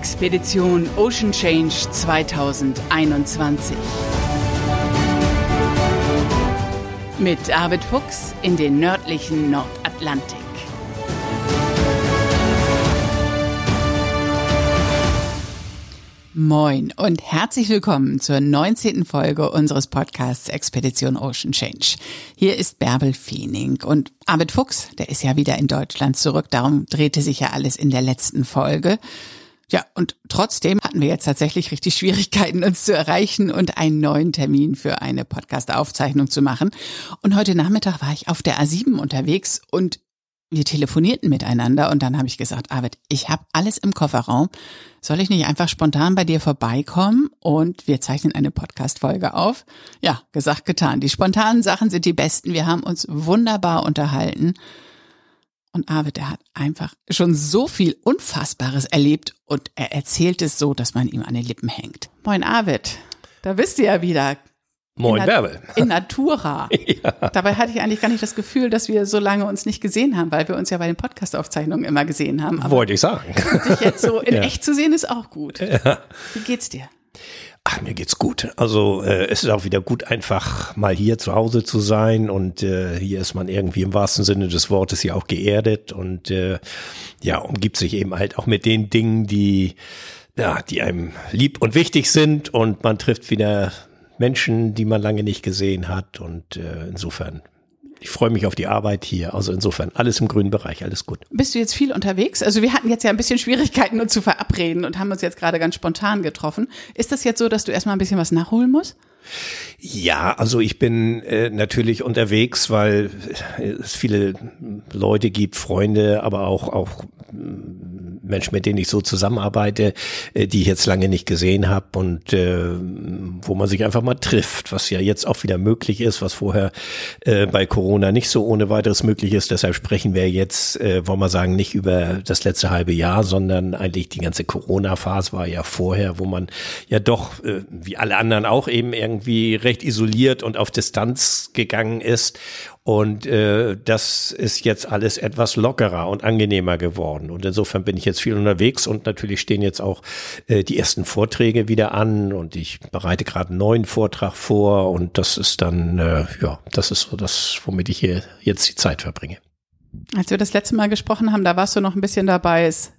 Expedition Ocean Change 2021. Mit Arvid Fuchs in den nördlichen Nordatlantik. Moin und herzlich willkommen zur 19. Folge unseres Podcasts Expedition Ocean Change. Hier ist Bärbel Feening und Arvid Fuchs, der ist ja wieder in Deutschland zurück, darum drehte sich ja alles in der letzten Folge. Ja, und trotzdem hatten wir jetzt tatsächlich richtig Schwierigkeiten, uns zu erreichen und einen neuen Termin für eine Podcast-Aufzeichnung zu machen. Und heute Nachmittag war ich auf der A7 unterwegs und wir telefonierten miteinander und dann habe ich gesagt, Arvid, ich habe alles im Kofferraum. Soll ich nicht einfach spontan bei dir vorbeikommen und wir zeichnen eine Podcast-Folge auf? Ja, gesagt, getan. Die spontanen Sachen sind die besten. Wir haben uns wunderbar unterhalten. Und Arvid, er hat einfach schon so viel Unfassbares erlebt und er erzählt es so, dass man ihm an den Lippen hängt. Moin Arvid, da bist du ja wieder. Moin in Bärbel. In Natura. ja. Dabei hatte ich eigentlich gar nicht das Gefühl, dass wir so lange uns nicht gesehen haben, weil wir uns ja bei den Podcast-Aufzeichnungen immer gesehen haben. Aber Wollte ich sagen. Dich jetzt so in Ja. echt zu sehen, ist auch gut. Ja. Wie geht's dir? Ach, mir geht's gut. Also äh, es ist auch wieder gut, einfach mal hier zu Hause zu sein und äh, hier ist man irgendwie im wahrsten Sinne des Wortes ja auch geerdet und äh, ja, umgibt sich eben halt auch mit den Dingen, die ja, die einem lieb und wichtig sind und man trifft wieder Menschen, die man lange nicht gesehen hat und äh, insofern ich freue mich auf die Arbeit hier. Also insofern alles im grünen Bereich, alles gut. Bist du jetzt viel unterwegs? Also wir hatten jetzt ja ein bisschen Schwierigkeiten, uns zu verabreden und haben uns jetzt gerade ganz spontan getroffen. Ist das jetzt so, dass du erstmal ein bisschen was nachholen musst? Ja, also ich bin äh, natürlich unterwegs, weil es viele Leute gibt, Freunde, aber auch auch mm, Menschen, mit denen ich so zusammenarbeite, äh, die ich jetzt lange nicht gesehen habe und äh, wo man sich einfach mal trifft, was ja jetzt auch wieder möglich ist, was vorher äh, bei Corona nicht so ohne weiteres möglich ist. Deshalb sprechen wir jetzt, äh, wollen wir sagen, nicht über das letzte halbe Jahr, sondern eigentlich die ganze Corona-Phase war ja vorher, wo man ja doch, äh, wie alle anderen auch eben irgendwie recht isoliert und auf Distanz gegangen ist. Und äh, das ist jetzt alles etwas lockerer und angenehmer geworden. Und insofern bin ich jetzt viel unterwegs und natürlich stehen jetzt auch äh, die ersten Vorträge wieder an und ich bereite gerade einen neuen Vortrag vor und das ist dann, äh, ja, das ist so das, womit ich hier jetzt die Zeit verbringe. Als wir das letzte Mal gesprochen haben, da warst du noch ein bisschen dabei, es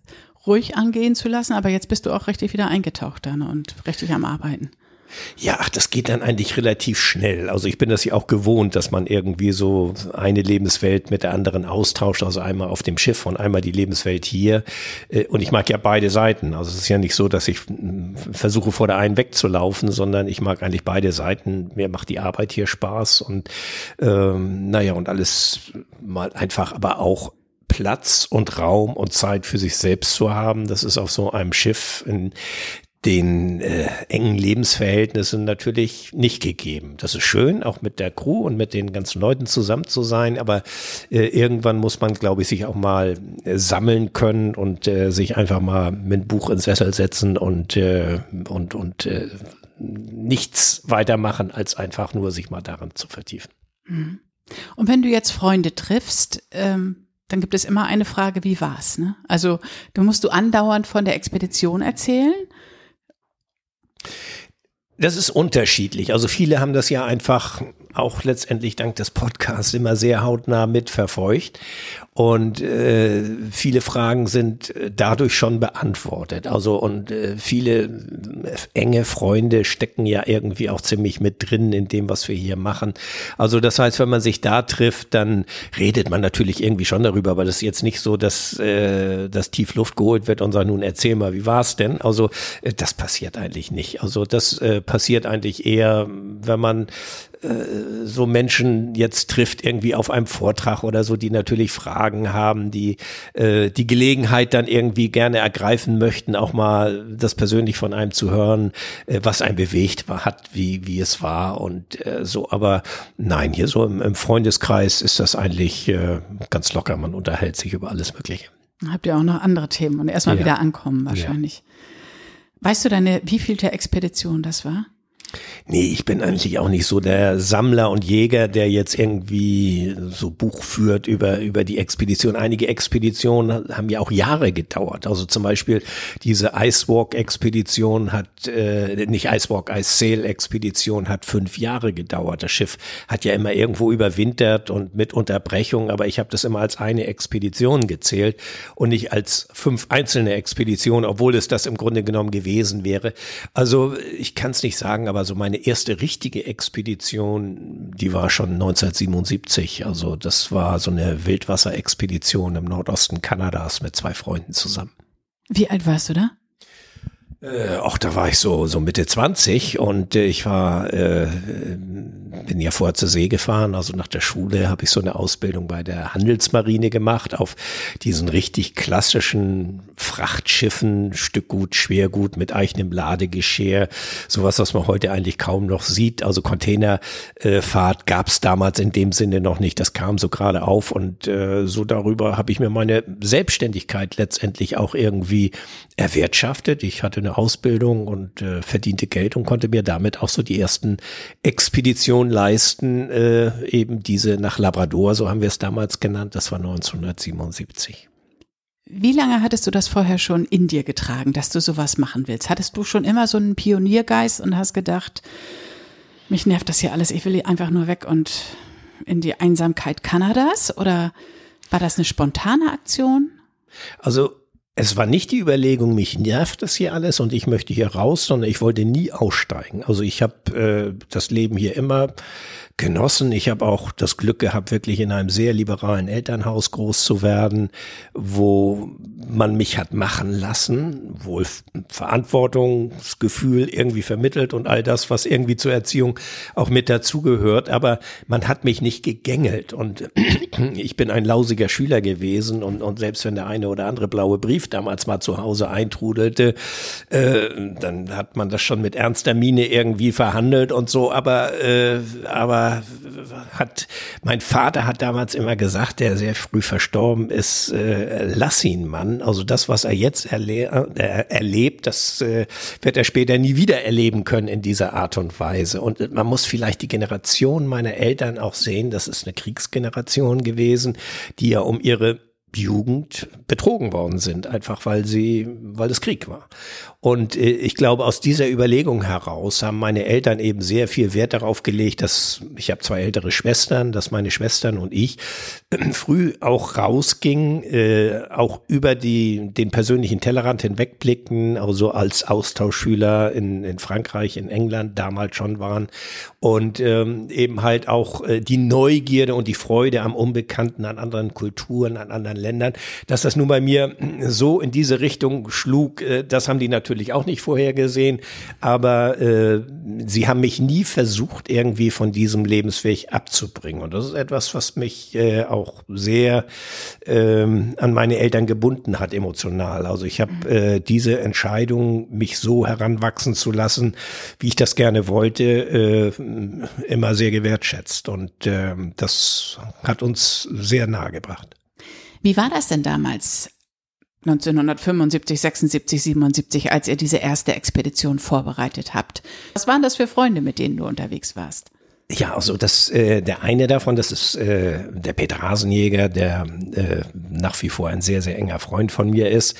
ruhig angehen zu lassen, aber jetzt bist du auch richtig wieder eingetaucht dann und richtig am Arbeiten. Ja, ach, das geht dann eigentlich relativ schnell. Also ich bin das ja auch gewohnt, dass man irgendwie so eine Lebenswelt mit der anderen austauscht. Also einmal auf dem Schiff und einmal die Lebenswelt hier. Äh, Und ich mag ja beide Seiten. Also es ist ja nicht so, dass ich mm, versuche vor der einen wegzulaufen, sondern ich mag eigentlich beide Seiten. Mir macht die Arbeit hier Spaß und ähm, naja, und alles mal einfach aber auch Platz und Raum und Zeit für sich selbst zu haben. Das ist auf so einem Schiff in den äh, engen Lebensverhältnissen natürlich nicht gegeben. Das ist schön, auch mit der Crew und mit den ganzen Leuten zusammen zu sein, aber äh, irgendwann muss man, glaube ich, sich auch mal äh, sammeln können und äh, sich einfach mal mit Buch ins Sessel setzen und äh, und und äh, nichts weitermachen, als einfach nur sich mal daran zu vertiefen. Und wenn du jetzt Freunde triffst, ähm, dann gibt es immer eine Frage, wie war's? Ne? Also da musst du andauernd von der Expedition erzählen. Das ist unterschiedlich. Also viele haben das ja einfach auch letztendlich dank des Podcasts immer sehr hautnah mitverfolgt. Und äh, viele Fragen sind äh, dadurch schon beantwortet. Also und äh, viele äh, enge Freunde stecken ja irgendwie auch ziemlich mit drin in dem, was wir hier machen. Also das heißt, wenn man sich da trifft, dann redet man natürlich irgendwie schon darüber, aber das ist jetzt nicht so, dass äh, das tief Luft geholt wird und sagt, nun erzähl mal, wie war's denn? Also äh, das passiert eigentlich nicht. Also das äh, passiert eigentlich eher, wenn man äh, so Menschen jetzt trifft irgendwie auf einem Vortrag oder so, die natürlich Fragen haben, die äh, die Gelegenheit dann irgendwie gerne ergreifen möchten, auch mal das persönlich von einem zu hören, äh, was einen bewegt hat, wie wie es war und äh, so. Aber nein, hier so im, im Freundeskreis ist das eigentlich äh, ganz locker. Man unterhält sich über alles Mögliche. Habt ihr auch noch andere Themen und erstmal Ja. wieder ankommen wahrscheinlich. Weißt du deine, wie viel der Expedition das war? Nee, ich bin eigentlich auch nicht so der Sammler und Jäger, der jetzt irgendwie so Buch führt über, über die Expedition. Einige Expeditionen haben ja auch Jahre gedauert. Also zum Beispiel diese Icewalk-Expedition hat, äh, nicht Icewalk, Ice Sail-Expedition hat fünf Jahre gedauert. Das Schiff hat ja immer irgendwo überwintert und mit Unterbrechung, aber ich habe das immer als eine Expedition gezählt und nicht als fünf einzelne Expeditionen, obwohl es das im Grunde genommen gewesen wäre. Also ich kann es nicht sagen, aber so meine erste richtige Expedition, die war schon 1977. Also das war so eine Wildwasserexpedition im Nordosten Kanadas mit zwei Freunden zusammen. Wie alt warst du da? Äh, auch da war ich so so Mitte 20 und äh, ich war äh, bin ja vorher zur See gefahren, also nach der Schule habe ich so eine Ausbildung bei der Handelsmarine gemacht auf diesen richtig klassischen Frachtschiffen, Stückgut, Schwergut mit eigenem Ladegeschirr, sowas, was man heute eigentlich kaum noch sieht. Also Containerfahrt gab es damals in dem Sinne noch nicht. Das kam so gerade auf und äh, so darüber habe ich mir meine Selbstständigkeit letztendlich auch irgendwie erwirtschaftet. Ich hatte eine Ausbildung und äh, verdiente Geld und konnte mir damit auch so die ersten Expeditionen leisten, äh, eben diese nach Labrador, so haben wir es damals genannt, das war 1977. Wie lange hattest du das vorher schon in dir getragen, dass du sowas machen willst? Hattest du schon immer so einen Pioniergeist und hast gedacht, mich nervt das hier alles, ich will hier einfach nur weg und in die Einsamkeit Kanadas? Oder war das eine spontane Aktion? Also es war nicht die Überlegung, mich nervt das hier alles und ich möchte hier raus, sondern ich wollte nie aussteigen. Also ich habe äh, das Leben hier immer genossen. Ich habe auch das Glück gehabt, wirklich in einem sehr liberalen Elternhaus groß zu werden, wo man mich hat machen lassen, wohl Verantwortungsgefühl irgendwie vermittelt und all das, was irgendwie zur Erziehung auch mit dazugehört. Aber man hat mich nicht gegängelt und ich bin ein lausiger Schüler gewesen und, und selbst wenn der eine oder andere blaue Brief damals mal zu Hause eintrudelte, äh, dann hat man das schon mit ernster Miene irgendwie verhandelt und so. Aber, äh, aber hat, mein Vater hat damals immer gesagt, der sehr früh verstorben ist, äh, lass ihn Mann. Also das, was er jetzt erle äh, erlebt, das äh, wird er später nie wieder erleben können in dieser Art und Weise. Und man muss vielleicht die Generation meiner Eltern auch sehen, das ist eine Kriegsgeneration gewesen, die ja um ihre Jugend betrogen worden sind, einfach weil sie, weil es Krieg war. Und äh, ich glaube, aus dieser Überlegung heraus haben meine Eltern eben sehr viel Wert darauf gelegt, dass ich habe zwei ältere Schwestern, dass meine Schwestern und ich früh auch rausgingen, äh, auch über die, den persönlichen Tellerrand hinwegblickten, also als Austauschschüler in, in Frankreich, in England damals schon waren. Und ähm, eben halt auch äh, die Neugierde und die Freude am Unbekannten, an anderen Kulturen, an anderen Ländern, dass das nun bei mir so in diese Richtung schlug, äh, das haben die natürlich natürlich auch nicht vorhergesehen, aber äh, sie haben mich nie versucht, irgendwie von diesem Lebensweg abzubringen. Und das ist etwas, was mich äh, auch sehr ähm, an meine Eltern gebunden hat, emotional. Also ich habe äh, diese Entscheidung, mich so heranwachsen zu lassen, wie ich das gerne wollte, äh, immer sehr gewertschätzt. Und äh, das hat uns sehr nahe gebracht. Wie war das denn damals 1975, 76, 77, als ihr diese erste Expedition vorbereitet habt. Was waren das für Freunde, mit denen du unterwegs warst? Ja, also das, äh, der eine davon, das ist äh, der Peter Hasenjäger, der äh, nach wie vor ein sehr, sehr enger Freund von mir ist.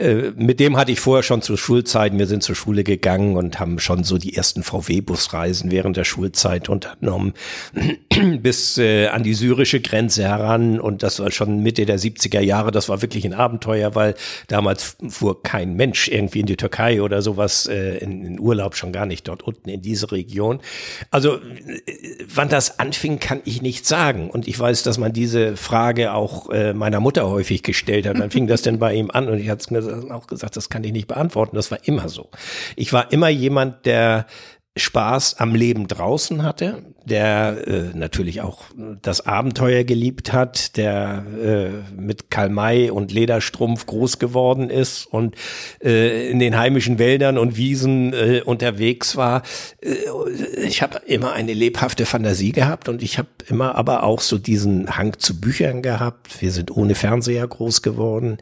Äh, mit dem hatte ich vorher schon zur Schulzeit, wir sind zur Schule gegangen und haben schon so die ersten VW-Busreisen während der Schulzeit unternommen, bis äh, an die syrische Grenze heran. Und das war schon Mitte der 70er Jahre, das war wirklich ein Abenteuer, weil damals fuhr kein Mensch irgendwie in die Türkei oder sowas äh, in, in Urlaub, schon gar nicht dort unten in diese Region. Also wann das anfing, kann ich nicht sagen. Und ich weiß, dass man diese Frage auch äh, meiner Mutter häufig gestellt hat. Dann fing das denn bei ihm an und ich hatte mir auch gesagt, das kann ich nicht beantworten. Das war immer so. Ich war immer jemand, der Spaß am Leben draußen hatte, der äh, natürlich auch das Abenteuer geliebt hat, der äh, mit Kalmai und Lederstrumpf groß geworden ist und äh, in den heimischen Wäldern und Wiesen äh, unterwegs war. Äh, ich habe immer eine lebhafte Fantasie gehabt und ich habe immer aber auch so diesen Hang zu Büchern gehabt. Wir sind ohne Fernseher groß geworden,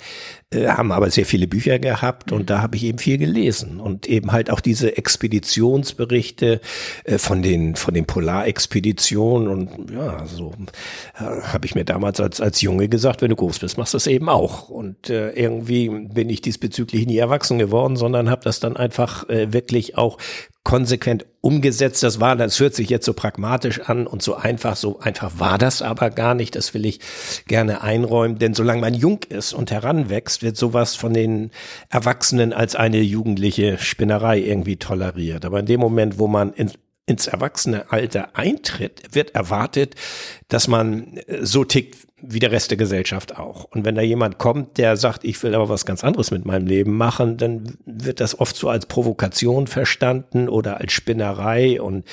äh, haben aber sehr viele Bücher gehabt und da habe ich eben viel gelesen und eben halt auch diese Expeditionsberichte Reiseberichte äh, von den von den Polarexpeditionen und ja, so äh, habe ich mir damals als als Junge gesagt, wenn du groß bist, machst du das eben auch. Und äh, irgendwie bin ich diesbezüglich nie erwachsen geworden, sondern habe das dann einfach äh, wirklich auch konsequent umgesetzt. Das war, das hört sich jetzt so pragmatisch an und so einfach, so einfach war das aber gar nicht. Das will ich gerne einräumen, denn solange man jung ist und heranwächst, wird sowas von den Erwachsenen als eine jugendliche Spinnerei irgendwie toleriert. Aber in dem Moment, wo man in, ins Erwachsenealter eintritt, wird erwartet, dass man so tickt wie der Rest der Gesellschaft auch. Und wenn da jemand kommt, der sagt, ich will aber was ganz anderes mit meinem Leben machen, dann wird das oft so als Provokation verstanden oder als Spinnerei. Und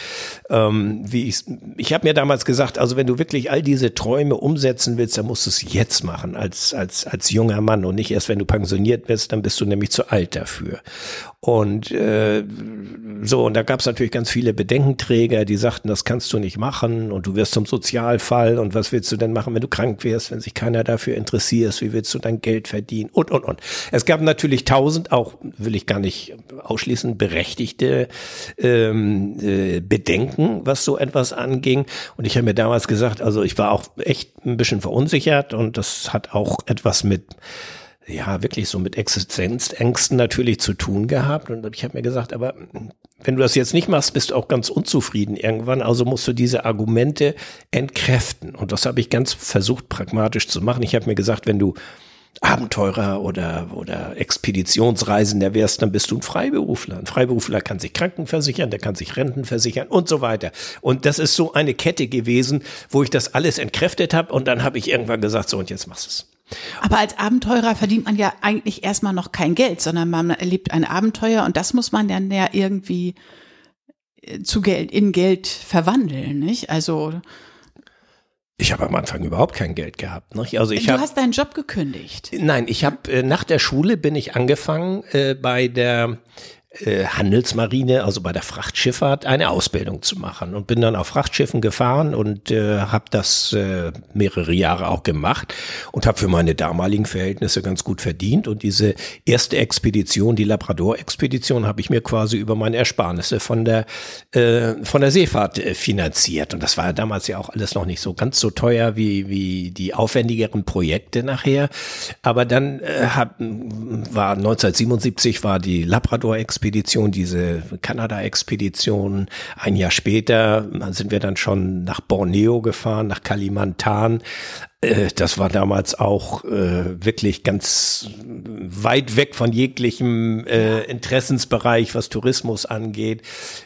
ähm, wie ich, ich habe mir damals gesagt, also wenn du wirklich all diese Träume umsetzen willst, dann musst du es jetzt machen als als als junger Mann und nicht erst, wenn du pensioniert bist, dann bist du nämlich zu alt dafür. Und äh, so, und da gab es natürlich ganz viele Bedenkenträger, die sagten, das kannst du nicht machen und du wirst zum Sozialfall und was willst du denn machen, wenn du krank wirst, wenn sich keiner dafür interessiert, wie willst du dein Geld verdienen und, und, und. Es gab natürlich tausend, auch will ich gar nicht ausschließen, berechtigte ähm, äh, Bedenken, was so etwas anging. Und ich habe mir damals gesagt, also ich war auch echt ein bisschen verunsichert und das hat auch etwas mit ja, wirklich so mit Existenzängsten natürlich zu tun gehabt. Und ich habe mir gesagt, aber wenn du das jetzt nicht machst, bist du auch ganz unzufrieden irgendwann. Also musst du diese Argumente entkräften. Und das habe ich ganz versucht, pragmatisch zu machen. Ich habe mir gesagt, wenn du Abenteurer oder, oder Expeditionsreisender wärst, dann bist du ein Freiberufler. Ein Freiberufler kann sich Kranken versichern, der kann sich Renten versichern und so weiter. Und das ist so eine Kette gewesen, wo ich das alles entkräftet habe und dann habe ich irgendwann gesagt, so und jetzt machst du es. Aber als Abenteurer verdient man ja eigentlich erstmal noch kein Geld, sondern man erlebt ein Abenteuer und das muss man dann ja irgendwie äh, zu Geld, in Geld verwandeln, nicht? Also. Ich habe am Anfang überhaupt kein Geld gehabt. Nicht? Also ich du hab, hast deinen Job gekündigt. Nein, ich habe äh, nach der Schule bin ich angefangen äh, bei der äh, Handelsmarine, also bei der Frachtschifffahrt, eine Ausbildung zu machen. Und bin dann auf Frachtschiffen gefahren und äh, habe das äh, mehrere Jahre auch gemacht und habe für meine damaligen Verhältnisse ganz gut verdient. Und diese erste Expedition, die Labrador-Expedition, habe ich mir quasi über meine Ersparnisse von der äh, von der Seefahrt äh, finanziert. Und das war ja damals ja auch alles noch nicht so ganz so teuer wie wie die aufwendigeren Projekte nachher, aber dann äh, hab, war 1977 war die Labrador-Expedition Expedition, diese Kanada-Expedition. Ein Jahr später sind wir dann schon nach Borneo gefahren, nach Kalimantan. Äh, das war damals auch äh, wirklich ganz weit weg von jeglichem äh, Interessensbereich, was Tourismus angeht.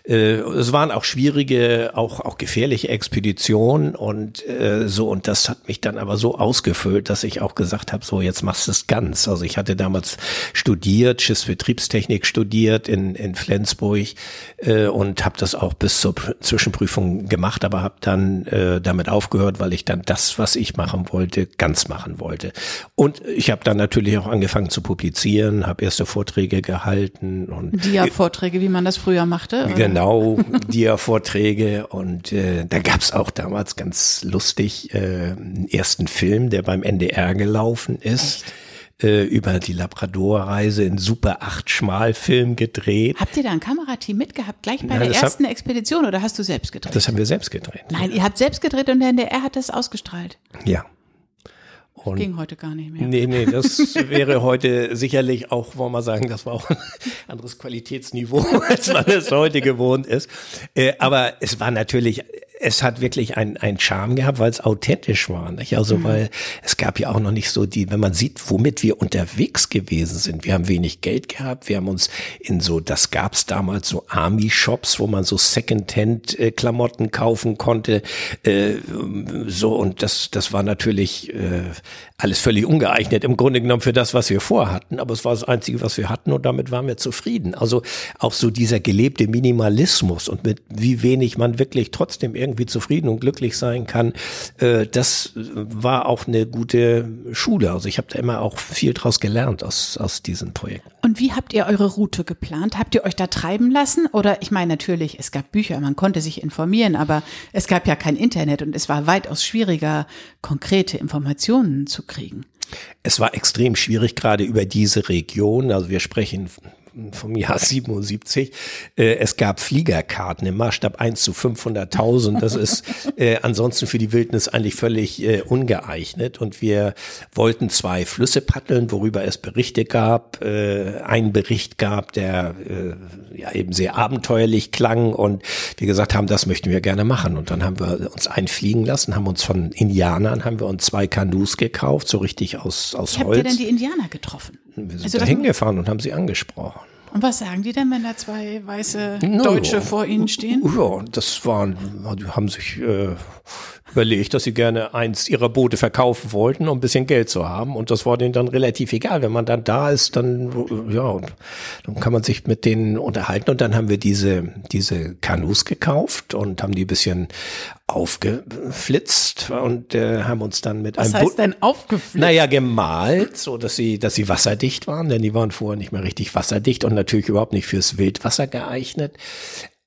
Äh, es waren auch schwierige, auch auch gefährliche Expeditionen und äh, so und das hat mich dann aber so ausgefüllt, dass ich auch gesagt habe, so jetzt machst du es ganz. Also ich hatte damals studiert, Schiffsbetriebstechnik studiert in in Flensburg äh, und habe das auch bis zur Zwischenprüfung gemacht, aber habe dann damit aufgehört, weil ich dann das, was ich machen wollte, ganz machen wollte. Und ich habe dann natürlich auch angefangen zu publizieren, habe erste Vorträge gehalten und Dia-Vorträge, wie man das früher machte. Oder? Genau, Dia-Vorträge und äh, da gab's auch damals ganz lustig äh, einen ersten Film, der beim NDR gelaufen ist. Echt? Äh, über die Labrador-Reise in Super 8 Schmalfilm gedreht. Habt ihr da ein Kamerateam mitgehabt, gleich bei Nein, der ersten hab, Expedition oder hast du selbst gedreht? Das haben wir selbst gedreht. Nein, ihr habt selbst gedreht und der NDR hat das ausgestrahlt. Ja. Und ging heute gar nicht mehr. Nee, nee, das wäre heute sicherlich auch, wollen wir sagen, das war auch ein anderes Qualitätsniveau, als man es heute gewohnt ist. Äh, aber es war natürlich es hat wirklich ein, ein Charme gehabt, weil es authentisch war. Nicht? Also mhm. weil es gab ja auch noch nicht so die, wenn man sieht, womit wir unterwegs gewesen sind. Wir haben wenig Geld gehabt, wir haben uns in so, das gab's damals so Army-Shops, wo man so Secondhand-Klamotten kaufen konnte. Äh, so und das, das war natürlich äh, alles völlig ungeeignet im Grunde genommen für das, was wir vorhatten. Aber es war das Einzige, was wir hatten und damit waren wir zufrieden. Also auch so dieser gelebte Minimalismus und mit wie wenig man wirklich trotzdem irgendwie irgendwie zufrieden und glücklich sein kann, äh, das war auch eine gute Schule. Also ich habe da immer auch viel draus gelernt aus, aus diesen Projekten. Und wie habt ihr eure Route geplant? Habt ihr euch da treiben lassen? Oder ich meine natürlich, es gab Bücher, man konnte sich informieren, aber es gab ja kein Internet und es war weitaus schwieriger, konkrete Informationen zu kriegen. Es war extrem schwierig, gerade über diese Region. Also wir sprechen vom Jahr 77. Äh, es gab Fliegerkarten im Maßstab 1 zu 500.000. Das ist äh, ansonsten für die Wildnis eigentlich völlig äh, ungeeignet. Und wir wollten zwei Flüsse paddeln, worüber es Berichte gab. Äh, einen Bericht gab, der äh, ja eben sehr abenteuerlich klang. Und wir gesagt haben, das möchten wir gerne machen. Und dann haben wir uns einfliegen lassen, haben uns von Indianern, haben wir uns zwei Kanus gekauft, so richtig aus, aus Wie Holz. habt ihr denn die Indianer getroffen? Wir sind Also da hingefahren und haben sie angesprochen. Und was sagen die denn, wenn da zwei weiße No. Deutsche vor ihnen stehen? Ja, das waren, die haben sich äh, überlegt, dass sie gerne eins ihrer Boote verkaufen wollten, um ein bisschen Geld zu haben. Und das war denen dann relativ egal. Wenn man dann da ist, dann, ja, dann kann man sich mit denen unterhalten. Und dann haben wir diese, diese Kanus gekauft und haben die ein bisschen aufgeflitzt und äh, haben uns dann mit Was einem heißt denn aufgeflippt? Naja, gemalt, so dass sie, dass sie wasserdicht waren, denn die waren vorher nicht mehr richtig wasserdicht und natürlich überhaupt nicht fürs Wildwasser geeignet.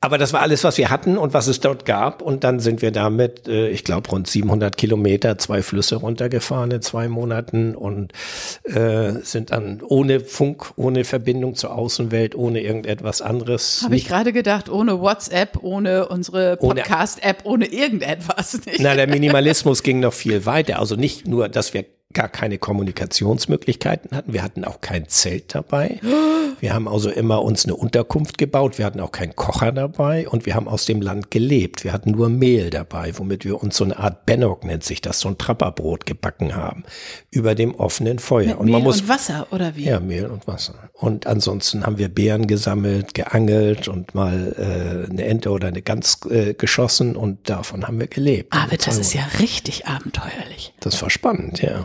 Aber das war alles, was wir hatten und was es dort gab. Und dann sind wir damit, äh, ich glaube, rund 700 Kilometer, zwei Flüsse runtergefahren in zwei Monaten und äh, sind dann ohne Funk, ohne Verbindung zur Außenwelt, ohne irgendetwas anderes. Habe ich gerade gedacht, ohne WhatsApp, ohne unsere Podcast-App, ohne irgendetwas. Nicht? Na, der Minimalismus ging noch viel weiter. Also nicht nur, dass wir gar keine Kommunikationsmöglichkeiten hatten. Wir hatten auch kein Zelt dabei. Wir haben also immer uns eine Unterkunft gebaut. Wir hatten auch keinen Kocher dabei und wir haben aus dem Land gelebt. Wir hatten nur Mehl dabei, womit wir uns so eine Art Bennock nennt sich das, so ein Trapperbrot gebacken haben. Über dem offenen Feuer. Mit und Mehl man muss und Wasser, oder wie? ja, Mehl und Wasser. Und ansonsten haben wir Beeren gesammelt, geangelt und mal äh, eine Ente oder eine Gans äh, geschossen und davon haben wir gelebt. Aber das ist ja richtig abenteuerlich. Das war spannend, ja.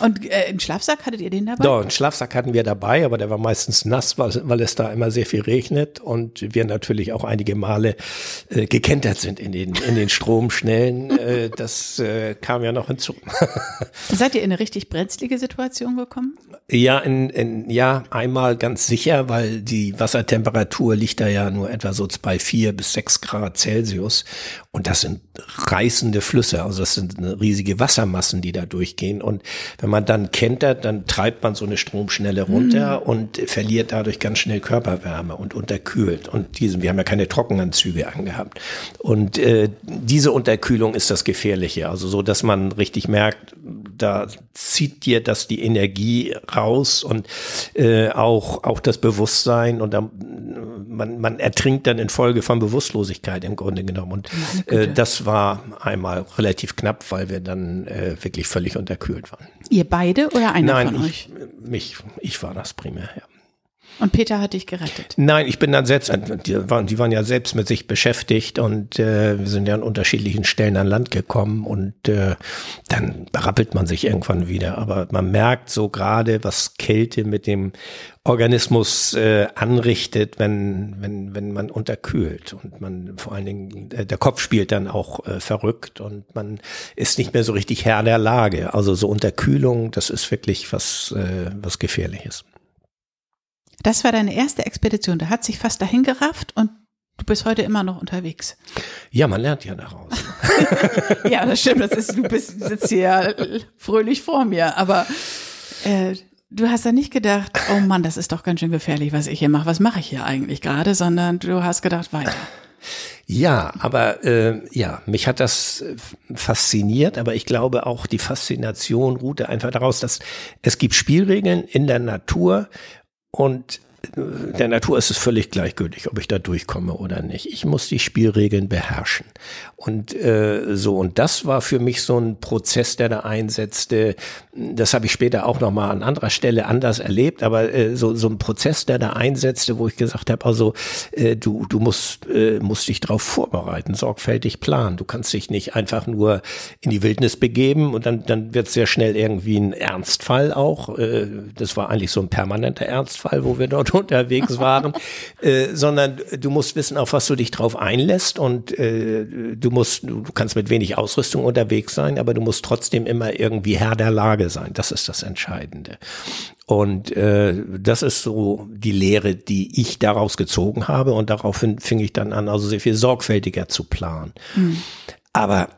Und äh, einen Schlafsack hattet ihr den dabei? Doch, einen Schlafsack hatten wir dabei, aber der war meistens nass, weil, weil es da immer sehr viel regnet und wir natürlich auch einige Male äh, gekentert sind in den, in den Stromschnellen. äh, das äh, kam ja noch hinzu. Seid ihr in eine richtig brenzlige Situation gekommen? Ja, in, in, ja, einmal ganz sicher, weil die Wassertemperatur liegt da ja nur etwa so bei vier bis sechs Grad Celsius. Und das sind reißende Flüsse, also das sind riesige Wassermassen, die da durchgehen. Und wenn man dann kentert, dann treibt man so eine Stromschnelle runter und verliert dadurch ganz schnell Körperwärme und unterkühlt. Und diesen, wir haben ja keine Trockenanzüge angehabt. Und äh, diese Unterkühlung ist das Gefährliche. Also so, dass man richtig merkt, da zieht dir das die Energie raus und äh, auch auch das Bewusstsein und dann, man man ertrinkt dann infolge von Bewusstlosigkeit im Grunde genommen und äh, das war einmal relativ knapp, weil wir dann äh, wirklich völlig unterkühlt waren. Ihr beide oder einer Nein, von ich, mich, ich war das primär. Ja. Und Peter hat dich gerettet. Nein, ich bin dann selbst, die waren, die waren ja selbst mit sich beschäftigt und äh, wir sind ja an unterschiedlichen Stellen an Land gekommen und äh, dann rappelt man sich irgendwann wieder. Aber man merkt so gerade, was Kälte mit dem Organismus äh, anrichtet, wenn, wenn, wenn man unterkühlt und man vor allen Dingen, äh, der Kopf spielt dann auch äh, verrückt und man ist nicht mehr so richtig Herr der Lage. Also so Unterkühlung, das ist wirklich was, äh, was Gefährliches. Das war deine erste Expedition. Da hat sich fast dahin gerafft und du bist heute immer noch unterwegs. Ja, man lernt ja daraus. ja, das stimmt. Das ist, du bist, sitzt hier fröhlich vor mir. Aber äh, du hast ja nicht gedacht, oh Mann, das ist doch ganz schön gefährlich, was ich hier mache. Was mache ich hier eigentlich gerade? Sondern du hast gedacht, weiter. Ja, aber äh, ja, mich hat das fasziniert, aber ich glaube auch die Faszination ruhte einfach daraus, dass es gibt Spielregeln in der Natur und der Natur ist es völlig gleichgültig, ob ich da durchkomme oder nicht. Ich muss die Spielregeln beherrschen. Und äh, so, und das war für mich so ein Prozess, der da einsetzte. Das habe ich später auch nochmal an anderer Stelle anders erlebt, aber äh, so, so ein Prozess, der da einsetzte, wo ich gesagt habe, also äh, du, du musst, äh, musst dich darauf vorbereiten, sorgfältig planen. Du kannst dich nicht einfach nur in die Wildnis begeben und dann, dann wird sehr schnell irgendwie ein Ernstfall auch. Äh, das war eigentlich so ein permanenter Ernstfall, wo wir dort unterwegs waren, äh, sondern du musst wissen, auf was du dich drauf einlässt und äh, du musst, du kannst mit wenig Ausrüstung unterwegs sein, aber du musst trotzdem immer irgendwie Herr der Lage sein. Das ist das Entscheidende. Und äh, das ist so die Lehre, die ich daraus gezogen habe und daraufhin fing ich dann an, also sehr viel sorgfältiger zu planen. Aber äh,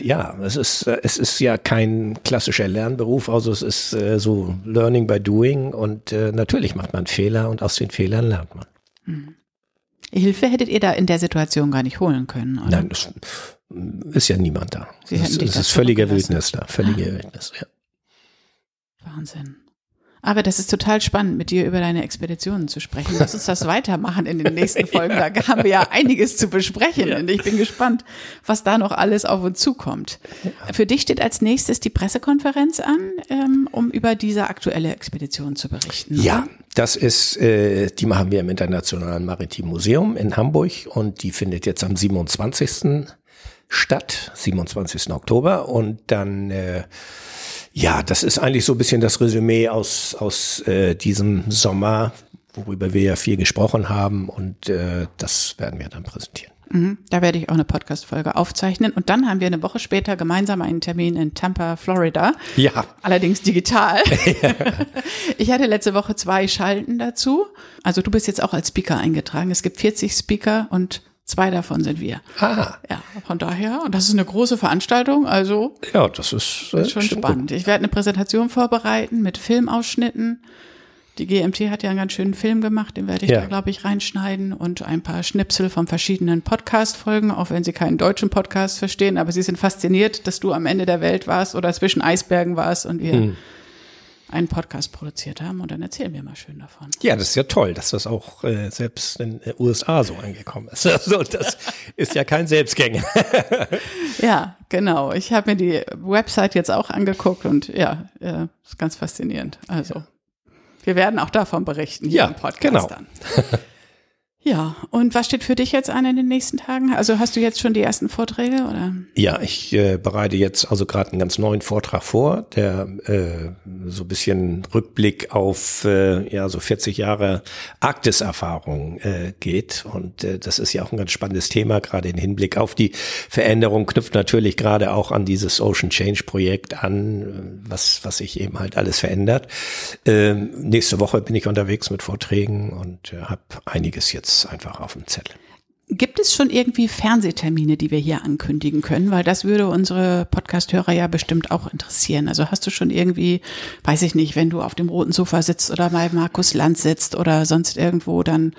ja, es ist, äh, es ist ja kein klassischer Lernberuf, also es ist äh, so Learning by Doing und äh, natürlich macht man Fehler und aus den Fehlern lernt man. Mhm. Hilfe hättet ihr da in der Situation gar nicht holen können, oder? Nein, es ist ja niemand da. Sie es, dich es das ist völliger zurückgelassen. Wildnis da, völlige Wildnis, ja. Wahnsinn. Aber das ist total spannend, mit dir über deine Expeditionen zu sprechen. Lass uns das weitermachen in den nächsten Folgen. Da haben wir ja einiges zu besprechen und ich bin gespannt, was da noch alles auf uns zukommt. Für dich steht als nächstes die Pressekonferenz an, ähm, um über diese aktuelle Expedition zu berichten. Ja, das ist, äh, die machen wir im Internationalen Maritimen Museum in Hamburg und die findet jetzt am 27. statt, 27. Oktober und dann äh, ja, das ist eigentlich so ein bisschen das Resümee aus, aus äh, diesem Sommer, worüber wir ja viel gesprochen haben und äh, das werden wir dann präsentieren. Mhm, Da werde ich auch eine Podcast-Folge aufzeichnen. Und dann haben wir eine Woche später gemeinsam einen Termin in Tampa, Florida. Ja. Allerdings digital. ich hatte letzte Woche zwei Schalten dazu. Also du bist jetzt auch als Speaker eingetragen. Es gibt 40 Speaker und zwei davon sind wir. Ah, Ja, von daher, und das ist eine große Veranstaltung, also ja, das ist, äh, ist schon spannend. Ich werde eine Präsentation vorbereiten mit Filmausschnitten. Die GMT hat ja einen ganz schönen Film gemacht, den werde ich Ja. da, glaube ich, reinschneiden und ein paar Schnipsel von verschiedenen Podcast-Folgen, auch wenn Sie keinen deutschen Podcast verstehen, aber Sie sind fasziniert, dass du am Ende der Welt warst oder zwischen Eisbergen warst und wir Hm. Einen Podcast produziert haben und dann erzählen wir mal schön davon. Ja, das ist ja toll, dass das auch äh, selbst in den USA so angekommen ist. Also das ist ja kein Selbstgänger. Ja, genau. Ich habe mir die Website jetzt auch angeguckt und ja, äh, ist ganz faszinierend. Also, wir werden auch davon berichten hier Ja, im Podcast genau. dann. Ja, und was steht für dich jetzt an in den nächsten Tagen? Also hast du jetzt schon die ersten Vorträge oder? Ja, ich äh, bereite jetzt also gerade einen ganz neuen Vortrag vor, der äh, so ein bisschen Rückblick auf äh, ja so 40 Jahre Arktis-Erfahrung äh, geht und äh, das ist ja auch ein ganz spannendes Thema, gerade im Hinblick auf die Veränderung knüpft natürlich gerade auch an dieses Ocean Change Projekt an, was was sich eben halt alles verändert. Ähm, nächste Woche bin ich unterwegs mit Vorträgen und äh, habe einiges jetzt einfach auf dem Zettel. Gibt es schon irgendwie Fernsehtermine, die wir hier ankündigen können? Weil das würde unsere Podcast-Hörer ja bestimmt auch interessieren. Also hast du schon irgendwie, weiß ich nicht, wenn du auf dem roten Sofa sitzt oder bei Markus Land sitzt oder sonst irgendwo, dann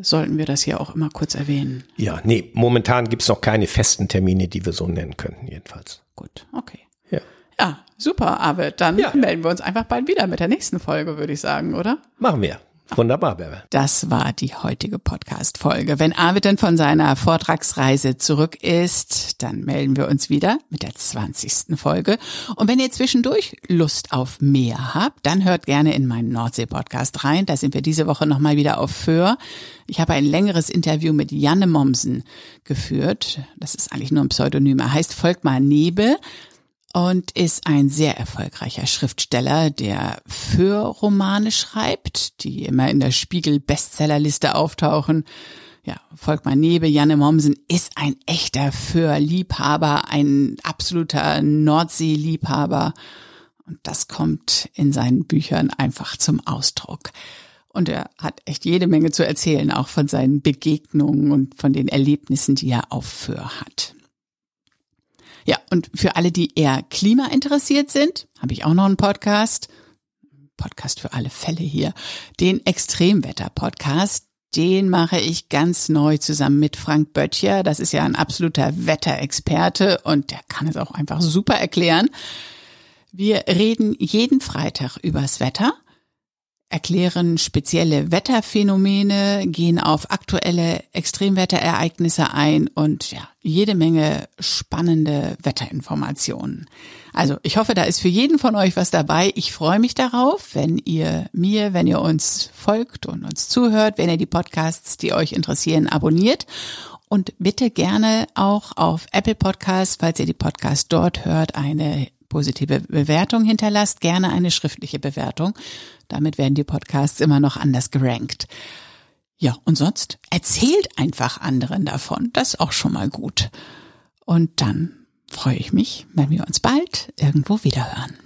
sollten wir das hier auch immer kurz erwähnen. Ja, nee, momentan gibt's noch keine festen Termine, die wir so nennen könnten, jedenfalls. Gut, okay. Ja. Ja, super, Arvid. Dann Ja. melden wir uns einfach bald wieder mit der nächsten Folge, würde ich sagen, oder? Machen wir. Wunderbar, Bärbel. Das war die heutige Podcast-Folge. Wenn Arvid dann von seiner Vortragsreise zurück ist, dann melden wir uns wieder mit der 20. Folge. Und wenn ihr zwischendurch Lust auf mehr habt, dann hört gerne in meinen Nordsee-Podcast rein. Da sind wir diese Woche nochmal wieder auf Föhr. Ich habe ein längeres Interview mit Janne Mommsen geführt. Das ist eigentlich nur ein Pseudonym. Er heißt Volkmar Nebe und ist ein sehr erfolgreicher Schriftsteller, der für Romane schreibt, die immer in der Spiegel-Bestsellerliste auftauchen. Ja, Volkmar Nebe, Janne Mommsen ist ein echter Für-Liebhaber, ein absoluter Nordsee-Liebhaber. Und das kommt in seinen Büchern einfach zum Ausdruck. Und er hat echt jede Menge zu erzählen, auch von seinen Begegnungen und von den Erlebnissen, die er auf Föhr hat. Ja, und für alle, die eher klimainteressiert sind, habe ich auch noch einen Podcast. Podcast für alle Fälle hier. Den Extremwetter-Podcast. Den mache ich ganz neu zusammen mit Frank Böttcher. Das ist ja ein absoluter Wetterexperte und der kann es auch einfach super erklären. Wir reden jeden Freitag übers Wetter, erklären spezielle Wetterphänomene, gehen auf aktuelle Extremwetterereignisse ein und ja, jede Menge spannende Wetterinformationen. Also ich hoffe, da ist für jeden von euch was dabei. Ich freue mich darauf, wenn ihr mir, wenn ihr uns folgt und uns zuhört, wenn ihr die Podcasts, die euch interessieren, abonniert. Und bitte gerne auch auf Apple Podcasts, falls ihr die Podcasts dort hört, eine positive Bewertung hinterlasst, gerne eine schriftliche Bewertung. Damit werden die Podcasts immer noch anders gerankt. Ja, und sonst erzählt einfach anderen davon. Das ist auch schon mal gut. Und dann freue ich mich, wenn wir uns bald irgendwo wiederhören.